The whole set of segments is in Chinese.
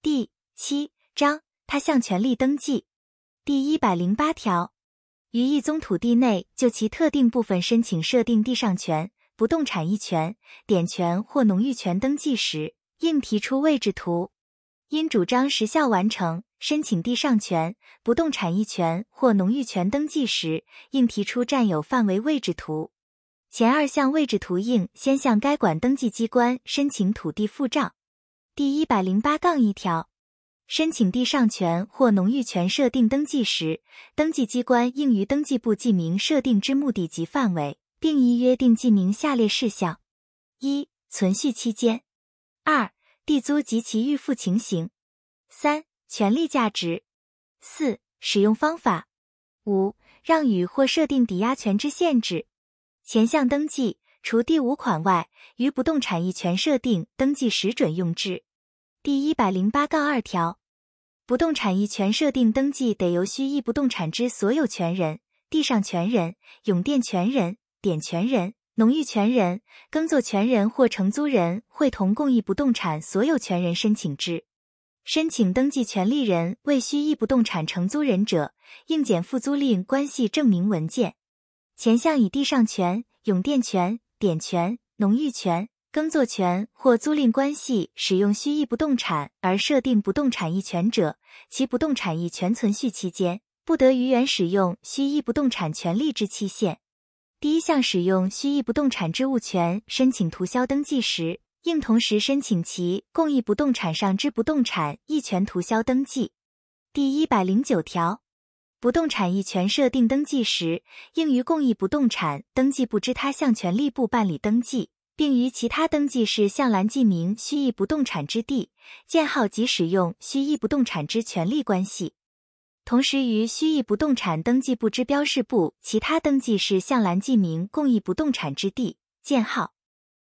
第七章他项权利登记第一百零八条，于一宗土地内就其特定部分申请设定地上权、不动产一权、典权或农域权登记时，应提出位置图。因主张时效完成申请地上权、不动产一权或农域权登记时，应提出占有范围位置图。前二项位置图应先向该管登记机关申请土地付账。第一百零八杠一条，申请地上权或农域权设定登记时，登记机关应于登记簿记明设定之目的及范围，并依约定记明下列事项：一、存续期间；二、地租及其预付情形；三、权利价值；四、使用方法；五、让与或设定抵押权之限制。前项登记除第五款外，于不动产一权设定登记时准用之。第一百零八杠二条，不动产一权设定登记得由需役不动产之所有权人、地上权人、永佃权人、典权人、农域权人、耕作权人或承租人会同共一不动产所有权人申请之。申请登记权利人为需役不动产承租人者，应检附租赁关系证明文件。前项以地上权、永佃权、典权、农域权。耕作权或租赁关系使用虚役不动产而设定不动产役权者，其不动产役权存续期间不得于原使用虚役不动产权利之期限。第一项使用虚役不动产之物权申请涂销登记时，应同时申请其共益不动产上之不动产役权涂销登记。第一百零九条，不动产役权设定登记时，应于共益不动产登记簿之他项权利部办理登记。并于其他登记事项栏记明虚役不动产之地、建号及使用虚役不动产之权利关系。同时，于虚役不动产登记簿之标示部其他登记事项栏记明共益不动产之地、建号。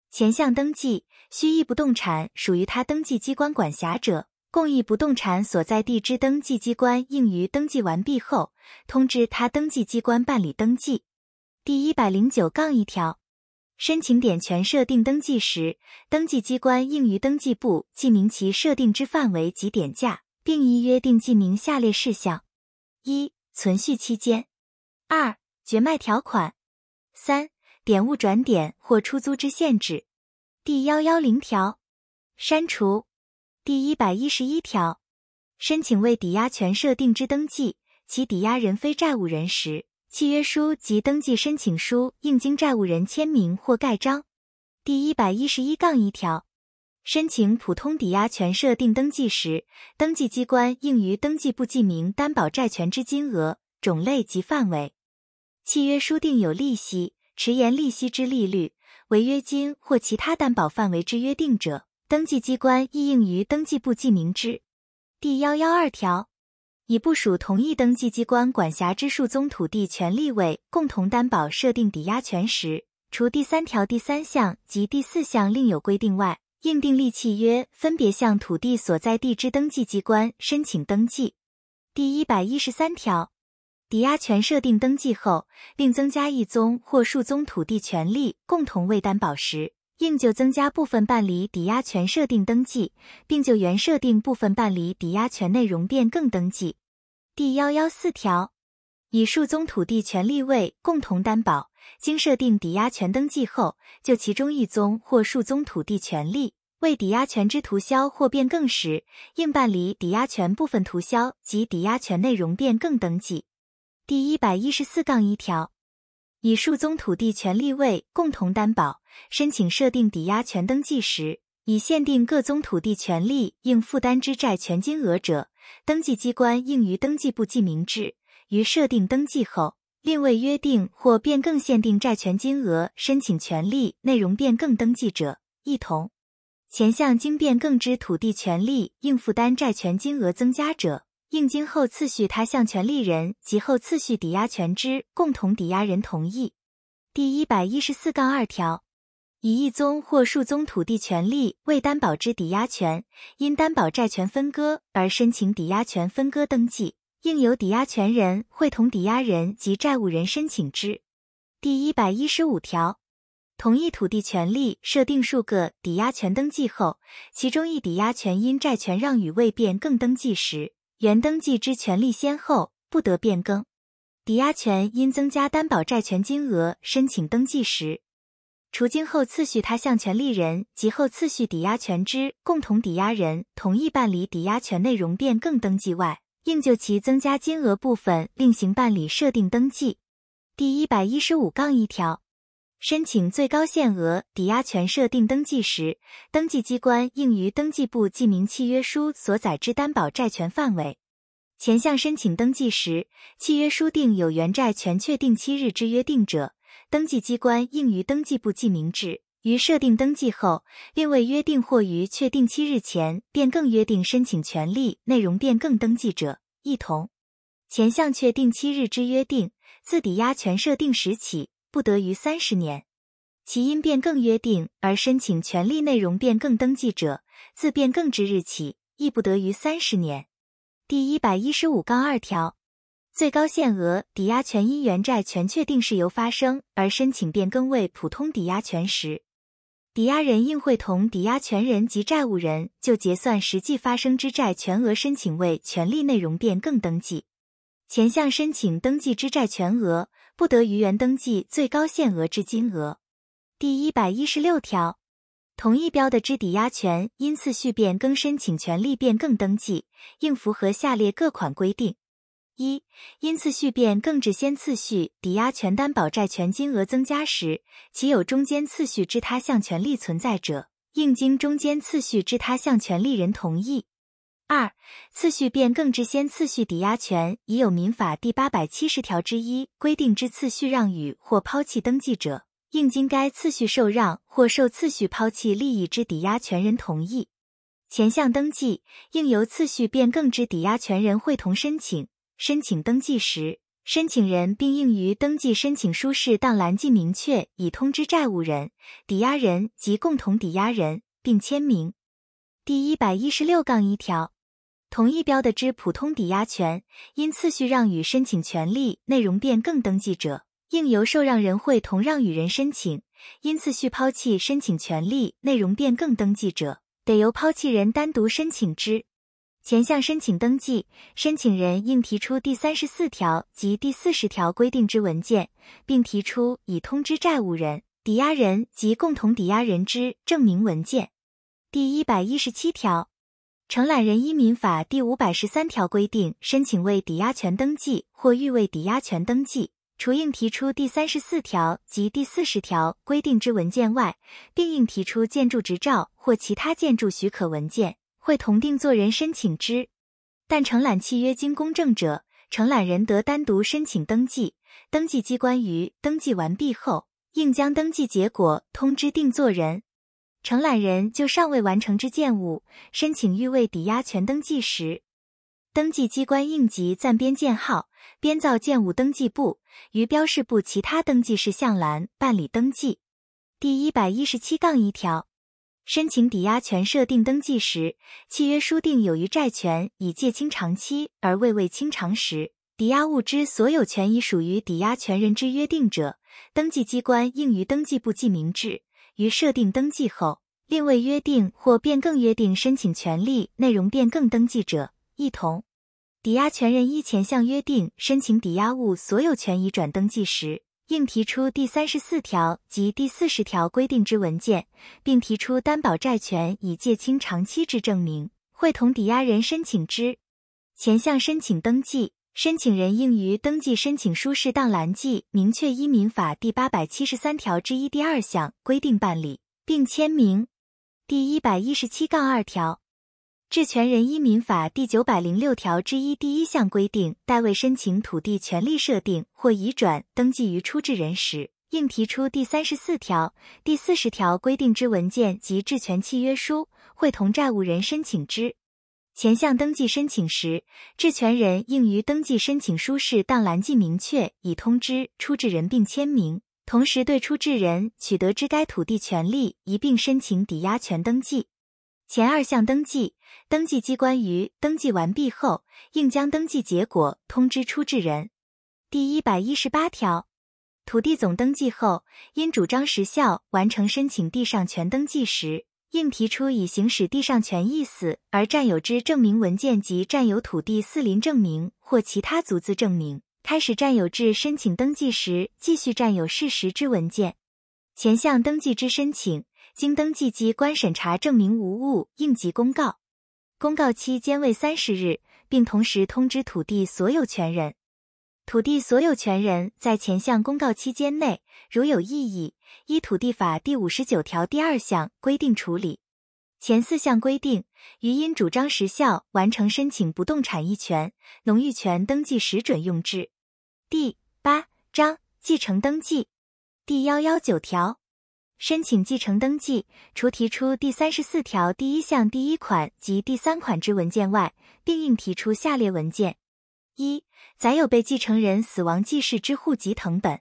前项登记虚役不动产属于他登记机关管辖者，共益不动产所在地之登记机关应于登记完毕后通知他登记机关办理登记。第一百零九杠一条。申请典权设定登记时，登记机关应于登记簿记明其设定之范围及典价，并依约定记明下列事项：一、存续期间；二、绝卖条款；三、典物转典或出租之限制。第幺幺零条，删除。第一百一十一条，申请为抵押权设定之登记，其抵押人非债务人时。契约书及登记申请书应经债务人签名或盖章。第一百一十一杠一条，申请普通抵押权设定登记时，登记机关应于登记簿记明担保债权之金额、种类及范围。契约书定有利息、迟延利息之利率、违约金或其他担保范围之约定者，登记机关亦应于登记簿记明之。第幺幺二条。以部署同一登记机关管辖之数宗土地权利为共同担保设定抵押权时，除第三条第三项及第四项另有规定外，应订立契约，分别向土地所在地之登记机关申请登记。第一百一十三条，抵押权设定登记后，另增加一宗或数宗土地权利共同为担保时，应就增加部分办理抵押权设定登记，并就原设定部分办理抵押权内容变更登记。第幺幺四条，以数宗土地权利为共同担保，经设定抵押权登记后，就其中一宗或数宗土地权利为抵押权之涂销或变更时，应办理抵押权部分涂销及抵押权内容变更登记。第一百一十四杠一条。以数宗土地权利为共同担保，申请设定抵押权登记时，以限定各宗土地权利应负担之债权金额者，登记机关应于登记簿记明之。于设定登记后，另未约定或变更限定债权金额申请权利内容变更登记者，一同。前项经变更之土地权利应负担债权金额增加者。应经后次序他项权利人及后次序抵押权之共同抵押人同意。第一百一十四杠二条，以一宗或数宗土地权利为担保之抵押权，因担保债权分割而申请抵押权分割登记，应由抵押权人会同抵押人及债务人申请之。第一百一十五条，同一土地权利设定数个抵押权登记后，其中一抵押权因债权让与未变更登记时，原登记之权利先后不得变更。抵押权因增加担保债权金额申请登记时，除经后次序他项权利人及后次序抵押权之共同抵押人同意办理抵押权内容变更登记外，应就其增加金额部分另行办理设定登记。第一百一十五杠一条。申请最高限额抵押权设定登记时，登记机关应于登记簿记明契约书所载之担保债权范围。前项申请登记时，契约书定有原债权确定期日之约定者，登记机关应于登记簿记明之。于设定登记后，另未约定或于确定期日前变更约定申请权利内容变更登记者，一同。前项确定期日之约定，自抵押权设定时起。不得于三十年，其因变更约定而申请权利内容变更登记者，自变更之日起，亦不得于三十年。第一百一十五杠二条，最高限额抵押权因原债权确定事由发生而申请变更为普通抵押权时，抵押人应会同抵押权人及债务人就结算实际发生之债权额申请为权利内容变更登记。前项申请登记之债权额。不得于原登记最高限额之金额。第一百一十六条，同一标的之抵押权因次序变更申请权利变更登记，应符合下列各款规定：一、因次序变更至先次序抵押权担保债权金额增加时，其有中间次序之他项权利存在者，应经中间次序之他项权利人同意。二、次序变更之先次序抵押权已有民法第八百七十条之一规定之次序让与或抛弃登记者，应经该次序受让或受次序抛弃利益之抵押权人同意。前项登记应由次序变更之抵押权人会同申请。申请登记时，申请人并应于登记申请书适当栏记明确已通知债务人、抵押人及共同抵押人，并签名。第一百一十六杠一条。同一标的之普通抵押权，因次序让与申请权利内容变更登记者，应由受让人会同让与人申请；因次序抛弃申请权利内容变更登记者，得由抛弃人单独申请之。前项申请登记，申请人应提出第三十四条及第四十条规定之文件，并提出已通知债务人、抵押人及共同抵押人之证明文件。第一百一十七条。承揽人依民法第五百十三条规定申请为抵押权登记或欲为抵押权登记，除应提出第三十四条及第四十条规定之文件外，并应提出建筑执照或其他建筑许可文件，会同定作人申请之。但承揽契约经公证者，承揽人得单独申请登记。登记机关于登记完毕后，应将登记结果通知定作人。承揽人就尚未完成之建物申请预位抵押权登记时，登记机关应即暂编建号，编造建物登记簿，于标示部其他登记事项栏办理登记。第一百一十七杠一条，申请抵押权设定登记时，契约书定有余债权已届清偿期而未未清偿时，抵押物之所有权已属于抵押权人之约定者，登记机关应于登记簿记明之。于设定登记后，另未约定或变更约定申请权利内容变更登记者，一同。抵押权人依前项约定申请抵押物所有权移转登记时，应提出第三十四条及第四十条规定之文件，并提出担保债权已届清偿期之证明，会同抵押人申请之。前项申请登记。申请人应于登记申请书适当栏记明确依民法第八百七十三条之一第二项规定办理，并签名。第一百一十七杠二条，质权人依民法第九百零六条之一第一项规定，代为申请土地权利设定或移转登记于出质人时，应提出第三十四条、第四十条规定之文件及质权契约书，会同债务人申请之。前项登记申请时，质权人应于登记申请书适当栏记明确已通知出质人并签名，同时对出质人取得之该土地权利一并申请抵押权登记。前二项登记，登记机关于登记完毕后，应将登记结果通知出质人。第一百一十八条，土地总登记后，因主张时效完成申请地上权登记时，应提出已行使地上权意思而占有之证明文件及占有土地四邻证明或其他足资证明。开始占有至申请登记时继续占有事实之文件。前项登记之申请，经登记机关审查证明无误，应即公告。公告期间为三十日，并同时通知土地所有权人。土地所有权人在前项公告期间内，如有异议，依土地法第五十九条第二项规定处理。前四项规定，于因主张时效完成申请不动产一权、农域权登记时准用之。第八章继承登记。第幺幺九条，申请继承登记，除提出第三十四条第一项第一款及第三款之文件外，并应提出下列文件：一、载有被继承人死亡记事之户籍誊本；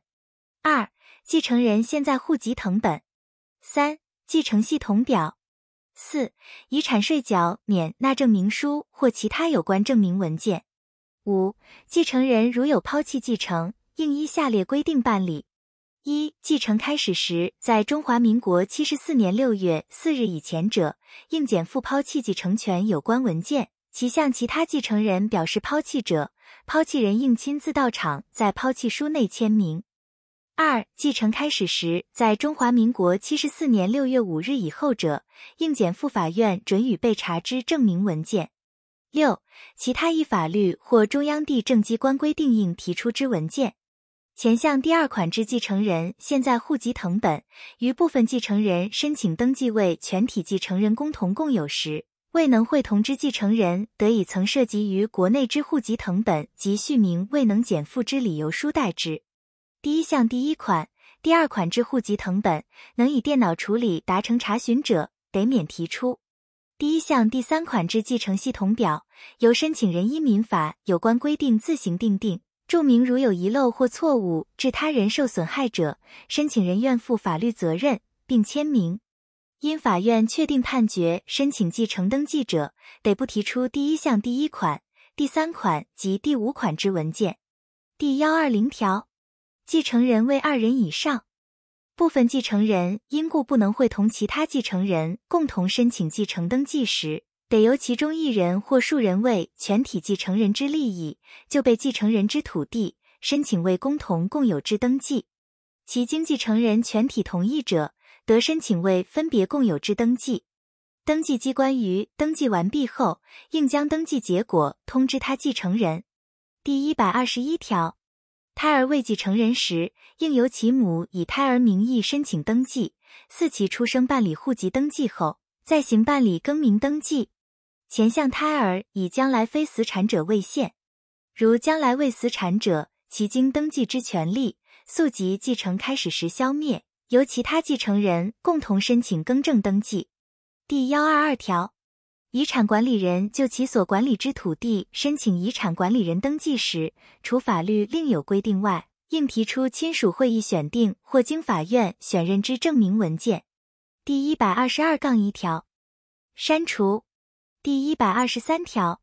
二、继承人现在户籍誊本；三、继承系统表；四、遗产税缴免纳证明书或其他有关证明文件。五、继承人如有抛弃继承，应依下列规定办理：一、继承开始时在中华民国七十四年六月四日以前者，应减负抛弃继承权有关文件；其向其他继承人表示抛弃者，抛弃人应亲自到场，在抛弃书内签名。二、继承开始时在中华民国七十四年六月五日以后者，应减负法院准予被查之证明文件。六、其他依法律或中央地政机关规定应提出之文件。前项第二款之继承人现在户籍誊本，于部分继承人申请登记为全体继承人共同共有时，未能会同之继承人，得以曾涉及于国内之户籍誊本及续名未能减负之理由书代之。第一项第一款、第二款之户籍誊本，能以电脑处理达成查询者，得免提出。第一项第三款之继承系统表，由申请人依民法有关规定自行订定，注明如有遗漏或错误致他人受损害者，申请人愿负法律责任，并签名。因法院确定判决申请继承登记者，得不提出第一项第一款、第三款及第五款之文件。第幺二零条，继承人为二人以上。部分继承人因故不能会同其他继承人共同申请继承登记时，得由其中一人或数人为全体继承人之利益，就被继承人之土地申请为共同共有之登记。其经继承人全体同意者，得申请为分别共有之登记。登记机关于登记完毕后，应将登记结果通知他继承人。第一百二十一条。胎儿未继承人时，应由其母以胎儿名义申请登记，四其出生办理户籍登记后，再行办理更名登记。前项胎儿以将来非死产者为限，如将来未死产者，其经登记之权利速即继承开始时消灭，由其他继承人共同申请更正登记。第幺二二条。遗产管理人就其所管理之土地申请遗产管理人登记时，除法律另有规定外，应提出亲属会议选定或经法院选任之证明文件。第一百二十二杠一条，删除。第一百二十三条，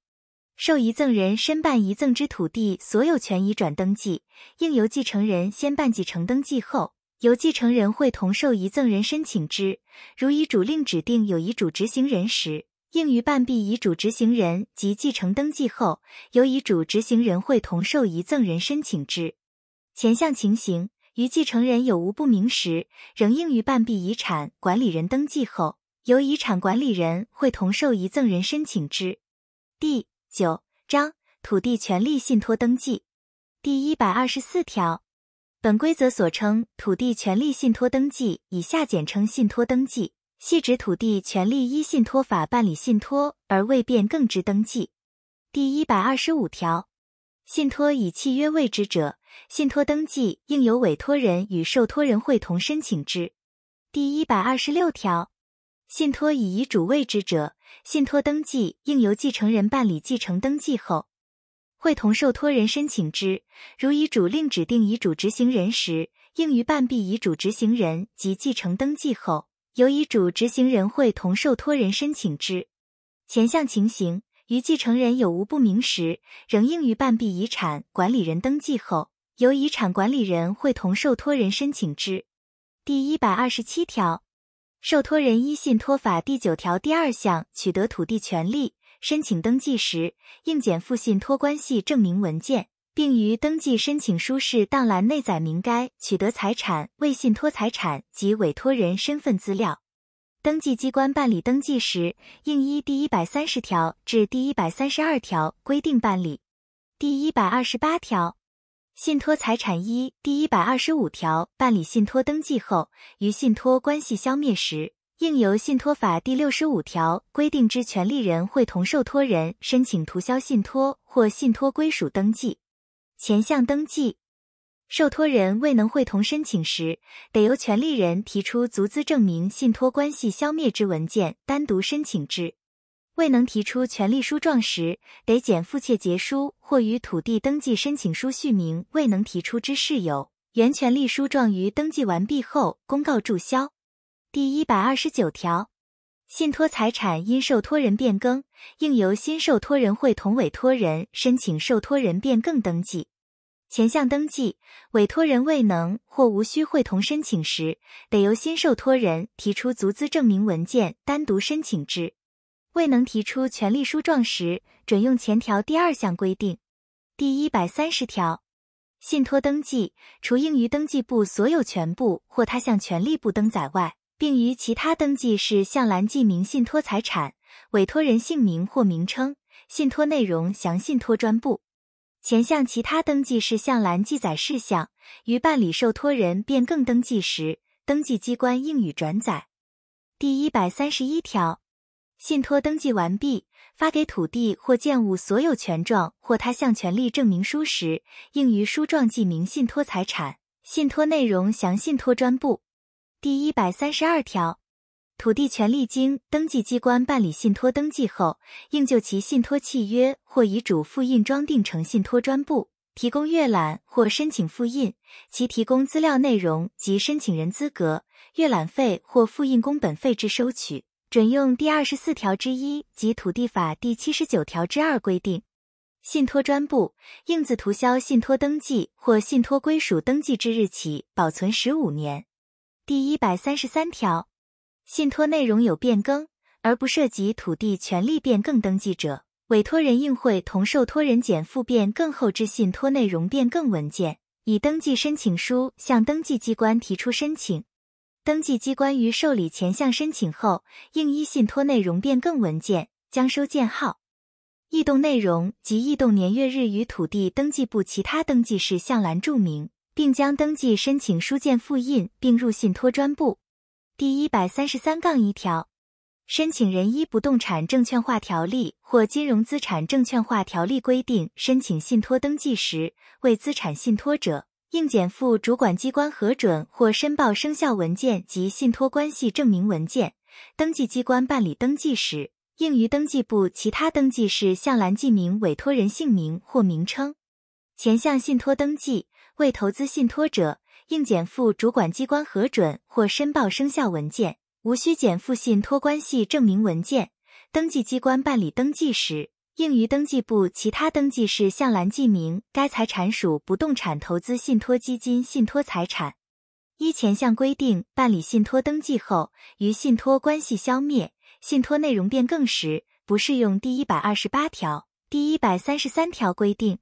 受遗赠人申办遗赠之土地所有权移转登记，应由继承人先办继承登记后，由继承人会同受遗赠人申请之。如遗嘱另指定有遗嘱执行人时，应于办毕遗嘱执行人及继承登记后，由遗嘱执行人会同受遗赠人申请之。前项情形，于继承人有无不明时，仍应于办毕遗产管理人登记后，由遗产管理人会同受遗赠人申请之。第九章土地权利信托登记第一百二十四条，本规则所称土地权利信托登记，以下简称信托登记。系指土地权利依信托法办理信托而未变更之登记。第一百二十五条，信托以契约为之者，信托登记应由委托人与受托人会同申请之。第一百二十六条，信托以遗嘱为之者，信托登记应由继承人办理继承登记后，会同受托人申请之。如遗嘱另指定遗嘱执行人时，应于办毕遗嘱执行人及继承登记后。由遗嘱执行人会同受托人申请之。前项情形，于继承人有无不明时，仍应于办毕遗产管理人登记后，由遗产管理人会同受托人申请之。第一百二十七条，受托人依信托法第九条第二项取得土地权利，申请登记时，应检附信托关系证明文件，并于登记申请书适当栏内载明该取得财产为信托财产及委托人身份资料。登记机关办理登记时，应依第一百三十条至第一百三十二条规定办理。第一百二十八条，信托财产依第一百二十五条办理信托登记后，于信托关系消灭时，应由信托法第六十五条规定之权利人会同受托人申请涂销信托或信托归属登记。前项登记。受托人未能会同申请时，得由权利人提出足资证明信托关系消灭之文件，单独申请之。未能提出权利书状时，得减附切结书或于土地登记申请书续名未能提出之事由，原权利书状于登记完毕后公告注销。第一百二十九条，信托财产因受托人变更，应由新受托人会同委托人申请受托人变更登记。前项登记，委托人未能或无需会同申请时，得由新受托人提出足资证明文件，单独申请之。未能提出权利书状时，准用前条第二项规定。第一百三十条，信托登记除应于登记簿所有权部或他项权利部登载外，并于其他登记事项栏记明信托财产、委托人姓名或名称、信托内容详信托专部。前项其他登记事项栏记载事项，于办理受托人变更登记时，登记机关应予转载。第一百三十一条，信托登记完毕，发给土地或建物所有权状或他项权利证明书时，应于书状记明信托财产、信托内容详信托专部。第一百三十二条。土地权利经登记机关办理信托登记后，应就其信托契约或遗嘱复印装订成信托专部，提供阅览或申请复印。其提供资料内容及申请人资格、阅览费或复印工本费之收取，准用第二十四条之一及土地法第七十九条之二规定。信托专部应自涂销信托登记或信托归属登记之日起保存十五年。第一百三十三条。信托内容有变更而不涉及土地权利变更登记者，委托人应会同受托人减负变更后之信托内容变更文件，以登记申请书向登记机关提出申请。登记机关于受理前项申请后，应依信托内容变更文件将收件号、异动内容及异动年月日于土地登记簿其他登记事项栏注明，并将登记申请书件复印并入信托专部。第一百三十三杠一条，申请人依不动产证券化条例或金融资产证券化条例规定申请信托登记时，为资产信托者，应检附主管机关核准或申报生效文件及信托关系证明文件。登记机关办理登记时，应于登记簿其他登记事项栏记明委托人姓名或名称。前项信托登记为投资信托者。应减负主管机关核准或申报生效文件，无需减负信托关系证明文件。登记机关办理登记时，应于登记簿其他登记事项栏记明该财产属不动产投资信托基金信托财产。依前项规定办理信托登记后，于信托关系消灭、信托内容变更时，不适用第一百二十八条、第一百三十三条规定。